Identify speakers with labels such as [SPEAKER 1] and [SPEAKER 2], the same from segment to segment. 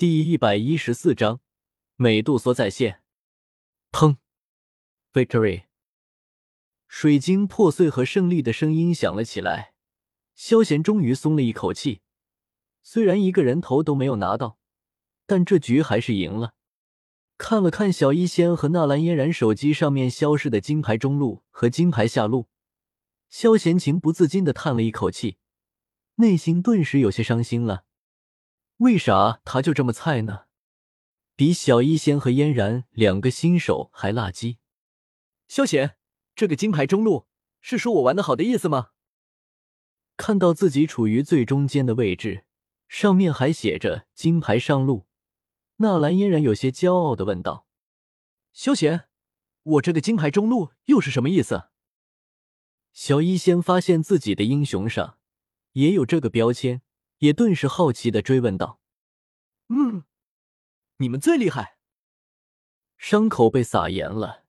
[SPEAKER 1] 第一百一十四章美杜莎再现。砰！Victory！水晶破碎和胜利的声音响了起来。萧贤终于松了一口气，虽然一个人头都没有拿到，但这局还是赢了。看了看小医仙和纳兰嫣然手机上面消失的金牌中路和金牌下路，萧贤情不自禁的叹了一口气，内心顿时有些伤心了。为啥他就这么菜呢？比小医仙和嫣然两个新手还垃圾。萧贤，这个金牌中路是说我玩的好的意思吗？看到自己处于最中间的位置，上面还写着金牌上路，纳兰嫣然有些骄傲的问道：“萧贤，我这个金牌中路又是什么意思？”小医仙发现自己的英雄上也有这个标签。也顿时好奇的追问道：“嗯，你们最厉害。”伤口被撒盐了，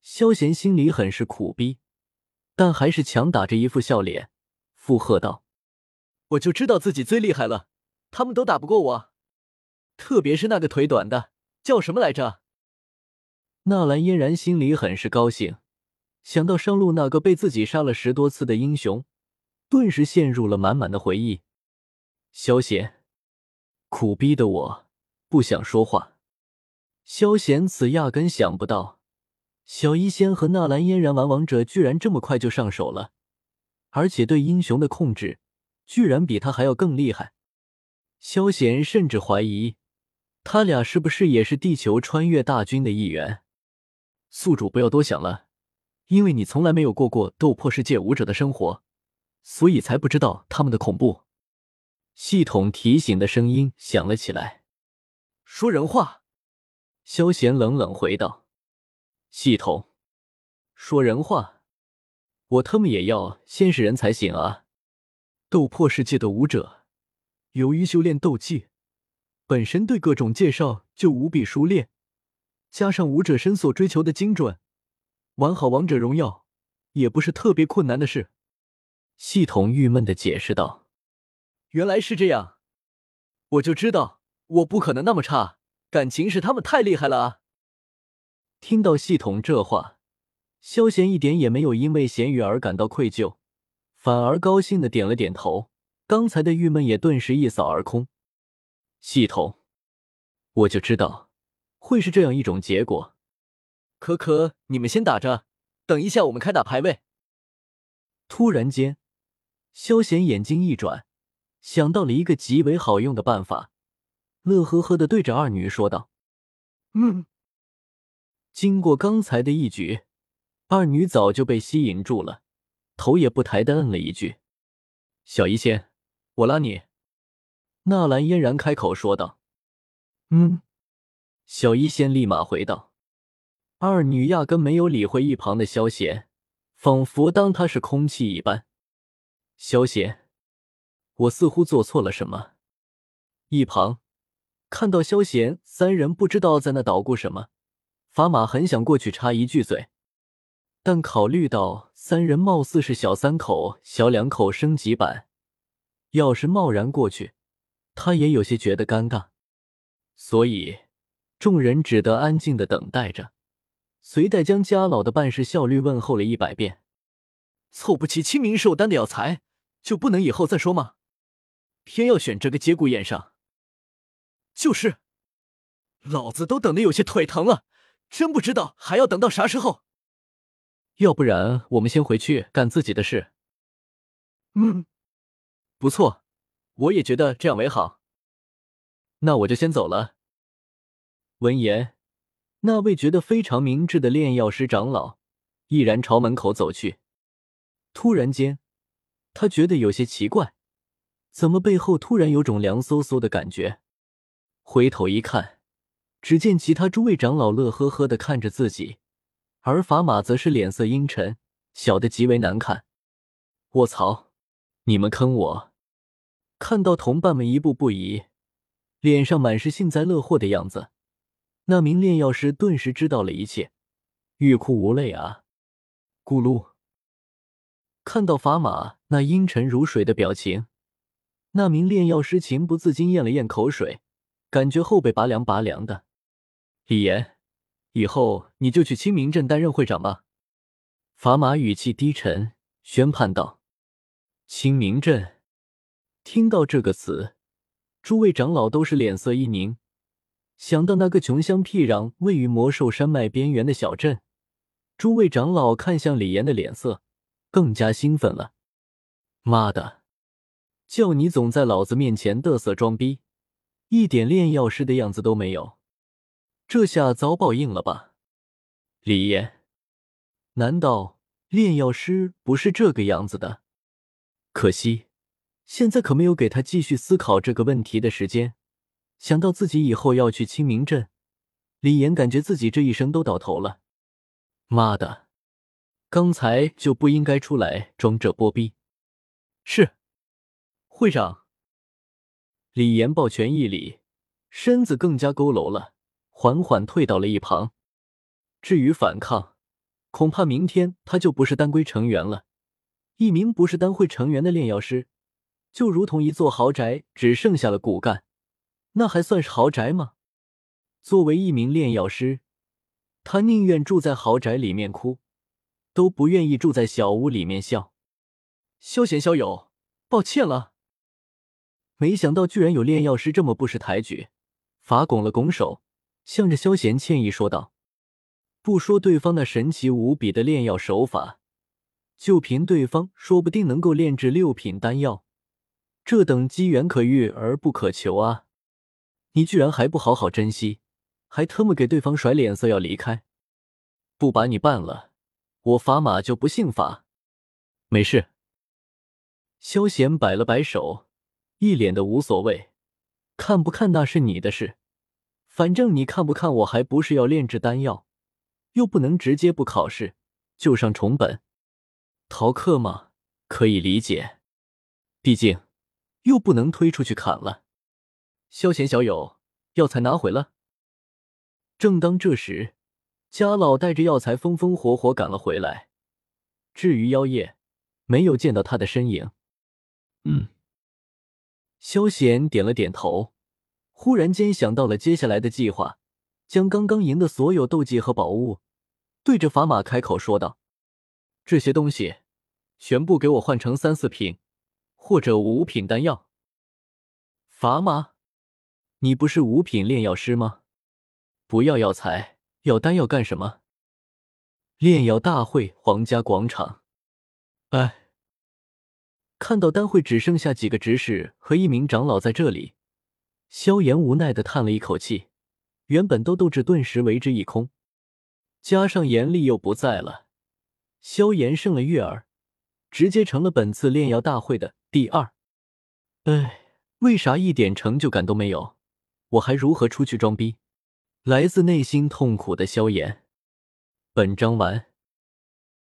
[SPEAKER 1] 萧贤心里很是苦逼，但还是强打着一副笑脸附和道：“我就知道自己最厉害了，他们都打不过我，特别是那个腿短的，叫什么来着？”纳兰嫣然心里很是高兴，想到上路那个被自己杀了十多次的英雄，顿时陷入了满满的回忆。萧贤，苦逼的我不想说话。萧贤此压根想不到，小医仙和纳兰嫣然玩王者居然这么快就上手了，而且对英雄的控制居然比他还要更厉害。萧贤甚至怀疑，他俩是不是也是地球穿越大军的一员？宿主不要多想了，因为你从来没有过过斗破世界武者的生活，所以才不知道他们的恐怖。系统提醒的声音响了起来。说人话，萧贤冷冷回道：“系统，说人话，我他妈也要先是人才行啊！斗破世界的武者，由于修炼斗技，本身对各种介绍就无比熟练，加上武者身所追求的精准，玩好王者荣耀也不是特别困难的事。”系统郁闷的解释道。原来是这样，我就知道我不可能那么差，感情是他们太厉害了啊！听到系统这话，萧贤一点也没有因为咸鱼而感到愧疚，反而高兴的点了点头，刚才的郁闷也顿时一扫而空。系统，我就知道会是这样一种结果。可可，你们先打着，等一下我们开打排位。突然间，萧贤眼睛一转。想到了一个极为好用的办法，乐呵呵的对着二女说道：“嗯。”经过刚才的一局，二女早就被吸引住了，头也不抬的嗯了一句：“小医仙，我拉你。”纳兰嫣然开口说道：“嗯。”小医仙立马回道：“二女压根没有理会一旁的萧贤，仿佛当他是空气一般。”萧贤。我似乎做错了什么。一旁看到萧贤三人不知道在那捣鼓什么，法马很想过去插一句嘴，但考虑到三人貌似是小三口、小两口升级版，要是贸然过去，他也有些觉得尴尬，所以众人只得安静的等待着，随带将家老的办事效率问候了一百遍。凑不齐清明寿丹的药材，就不能以后再说吗？偏要选这个节骨眼上，就是，老子都等的有些腿疼了，真不知道还要等到啥时候。要不然我们先回去干自己的事。嗯，不错，我也觉得这样为好。那我就先走了。闻言，那位觉得非常明智的炼药师长老毅然朝门口走去。突然间，他觉得有些奇怪。怎么背后突然有种凉飕飕的感觉？回头一看，只见其他诸位长老乐呵呵的看着自己，而法马则是脸色阴沉，小的极为难看。卧槽！你们坑我！看到同伴们一步步移，脸上满是幸灾乐祸的样子，那名炼药师顿时知道了一切，欲哭无泪啊！咕噜！看到法马那阴沉如水的表情。那名炼药师情不自禁咽了咽口水，感觉后背拔凉拔凉的。李岩，以后你就去清明镇担任会长吧。法码语气低沉，宣判道：“清明镇。”听到这个词，诸位长老都是脸色一凝。想到那个穷乡僻壤、位于魔兽山脉边缘的小镇，诸位长老看向李岩的脸色更加兴奋了。妈的，叫你总在老子面前嘚瑟装逼，一点炼药师的样子都没有，这下遭报应了吧？李岩，难道炼药师不是这个样子的？可惜。现在可没有给他继续思考这个问题的时间。想到自己以后要去清明镇，李岩感觉自己这一生都到头了。妈的，刚才就不应该出来装这波逼。是，会长。李岩抱拳一礼，身子更加佝偻了，缓缓退到了一旁。至于反抗，恐怕明天他就不是丹规成员了。一名不是丹会成员的炼药师。就如同一座豪宅只剩下了骨干，那还算是豪宅吗？作为一名炼药师，他宁愿住在豪宅里面哭，都不愿意住在小屋里面笑。萧贤、萧友，抱歉了。没想到居然有炼药师这么不识抬举。法拱了拱手，向着萧贤歉意说道：“不说对方那神奇无比的炼药手法，就凭对方说不定能够炼制六品丹药。”这等机缘可遇而不可求啊！你居然还不好好珍惜，还特么给对方甩脸色要离开，不把你办了，我法码就不姓法。没事。萧贤摆了摆手，一脸的无所谓，看不看那是你的事，反正你看不看我还不是要炼制丹药，又不能直接不考试就上重本，逃课嘛，可以理解，毕竟。又不能推出去砍了。萧贤小友，药材拿回了。正当这时，家老带着药材风风火火赶了回来。至于妖夜，没有见到他的身影。嗯，萧贤点了点头，忽然间想到了接下来的计划，将刚刚赢的所有斗技和宝物，对着法码开口说道：“这些东西，全部给我换成三四品。”或者五品丹药，砝码，你不是五品炼药师吗？不要药材，要丹药干什么？炼药大会，皇家广场。哎，看到丹会只剩下几个执事和一名长老在这里，萧炎无奈的叹了一口气。原本都斗志顿时为之一空，加上严厉又不在了，萧炎胜了月儿。直接成了本次炼药大会的第二。哎，为啥一点成就感都没有？我还如何出去装逼？来自内心痛苦的萧炎。本章完。